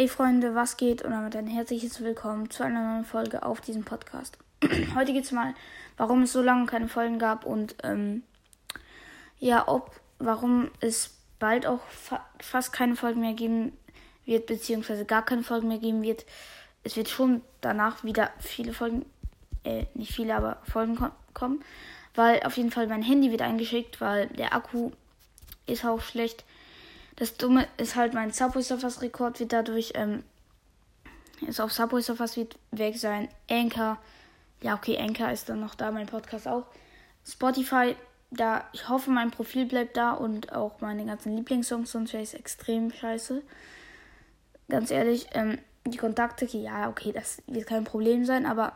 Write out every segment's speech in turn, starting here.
Hey Freunde, was geht? Und damit ein herzliches Willkommen zu einer neuen Folge auf diesem Podcast. Heute geht es mal, warum es so lange keine Folgen gab und ähm, ja, ob, warum es bald auch fa fast keine Folgen mehr geben wird, beziehungsweise gar keine Folgen mehr geben wird. Es wird schon danach wieder viele Folgen, äh, nicht viele, aber Folgen ko kommen, weil auf jeden Fall mein Handy wird eingeschickt, weil der Akku ist auch schlecht. Das Dumme ist halt, mein Subway Surfers Rekord wird dadurch, ähm, ist auf Subway Surfers wird weg sein. Anchor, ja, okay, Anchor ist dann noch da, mein Podcast auch. Spotify, da, ich hoffe, mein Profil bleibt da und auch meine ganzen Lieblingssongs, sonst wäre es extrem scheiße. Ganz ehrlich, ähm, die Kontakte, ja, okay, das wird kein Problem sein, aber,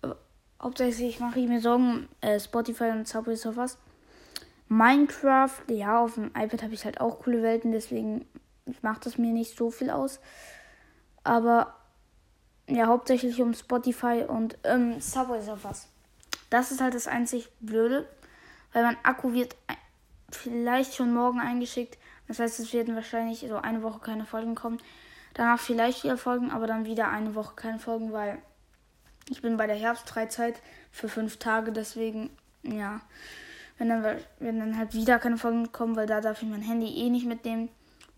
aber hauptsächlich mache ich mir Sorgen, äh, Spotify und Subway Surfers. Minecraft, ja, auf dem iPad habe ich halt auch coole Welten, deswegen macht das mir nicht so viel aus. Aber ja, hauptsächlich um Spotify und ähm, Subway Surfers. Das ist halt das einzig Blöde, weil mein Akku wird vielleicht schon morgen eingeschickt. Das heißt, es werden wahrscheinlich so eine Woche keine Folgen kommen. Danach vielleicht wieder Folgen, aber dann wieder eine Woche keine Folgen, weil ich bin bei der Herbstfreizeit für fünf Tage, deswegen, ja wenn dann, wenn dann halt wieder keine Folgen kommen, weil da darf ich mein Handy eh nicht mitnehmen.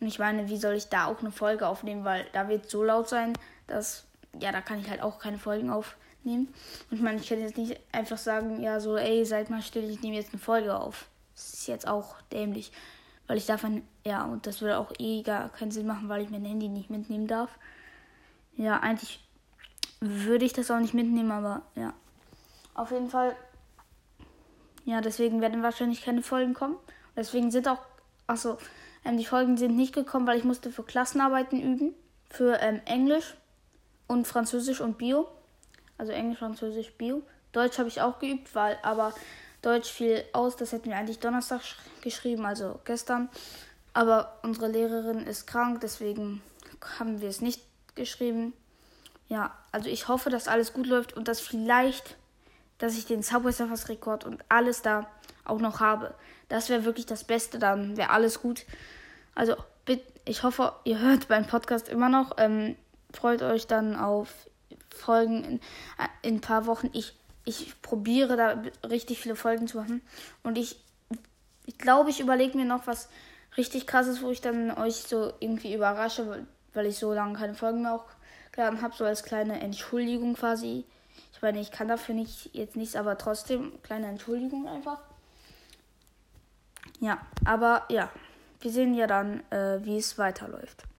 Und ich meine, wie soll ich da auch eine Folge aufnehmen, weil da wird so laut sein, dass, ja, da kann ich halt auch keine Folgen aufnehmen. Und ich meine, ich kann jetzt nicht einfach sagen, ja, so, ey, seid mal still, ich nehme jetzt eine Folge auf. Das ist jetzt auch dämlich, weil ich davon, ja, und das würde auch eh gar keinen Sinn machen, weil ich mein Handy nicht mitnehmen darf. Ja, eigentlich würde ich das auch nicht mitnehmen, aber ja. Auf jeden Fall ja, deswegen werden wahrscheinlich keine Folgen kommen. Deswegen sind auch, achso, ähm, die Folgen sind nicht gekommen, weil ich musste für Klassenarbeiten üben. Für ähm, Englisch und Französisch und Bio. Also Englisch, Französisch, Bio. Deutsch habe ich auch geübt, weil aber Deutsch fiel aus. Das hätten wir eigentlich Donnerstag geschrieben, also gestern. Aber unsere Lehrerin ist krank, deswegen haben wir es nicht geschrieben. Ja, also ich hoffe, dass alles gut läuft und dass vielleicht dass ich den Subway Surfers Rekord und alles da auch noch habe. Das wäre wirklich das Beste, dann wäre alles gut. Also ich hoffe, ihr hört beim Podcast immer noch. Ähm, freut euch dann auf Folgen in, äh, in ein paar Wochen. Ich, ich probiere da richtig viele Folgen zu machen. Und ich, ich glaube, ich überlege mir noch was richtig krasses, wo ich dann euch so irgendwie überrasche, weil, ich so lange keine Folgen mehr auch geladen habe, so als kleine Entschuldigung quasi. Ich meine, ich kann dafür nicht jetzt nichts, aber trotzdem kleine Entschuldigung einfach. Ja, aber ja, wir sehen ja dann, äh, wie es weiterläuft.